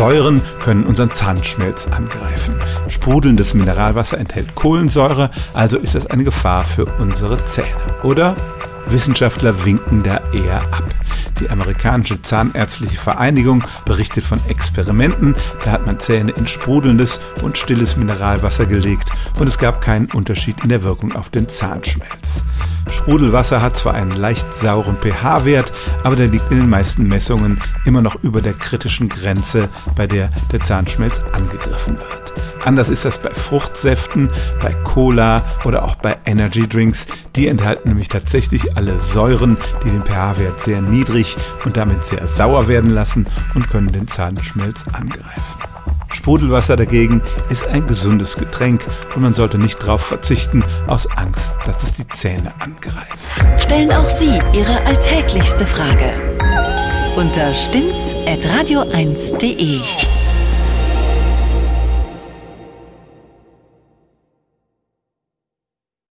Säuren können unseren Zahnschmelz angreifen. Sprudelndes Mineralwasser enthält Kohlensäure, also ist es eine Gefahr für unsere Zähne. Oder Wissenschaftler winken da eher ab. Die amerikanische Zahnärztliche Vereinigung berichtet von Experimenten. Da hat man Zähne in sprudelndes und stilles Mineralwasser gelegt und es gab keinen Unterschied in der Wirkung auf den Zahnschmelz. Sprudelwasser hat zwar einen leicht sauren pH-Wert, aber der liegt in den meisten Messungen immer noch über der kritischen Grenze, bei der der Zahnschmelz angegriffen wird. Anders ist das bei Fruchtsäften, bei Cola oder auch bei Energy Drinks. Die enthalten nämlich tatsächlich alle Säuren, die den pH-Wert sehr niedrig und damit sehr sauer werden lassen und können den Zahnschmelz angreifen. Sprudelwasser dagegen ist ein gesundes Getränk und man sollte nicht darauf verzichten, aus Angst, dass es die Zähne angreift. Stellen auch Sie Ihre alltäglichste Frage unter stimmtz.radio1.de.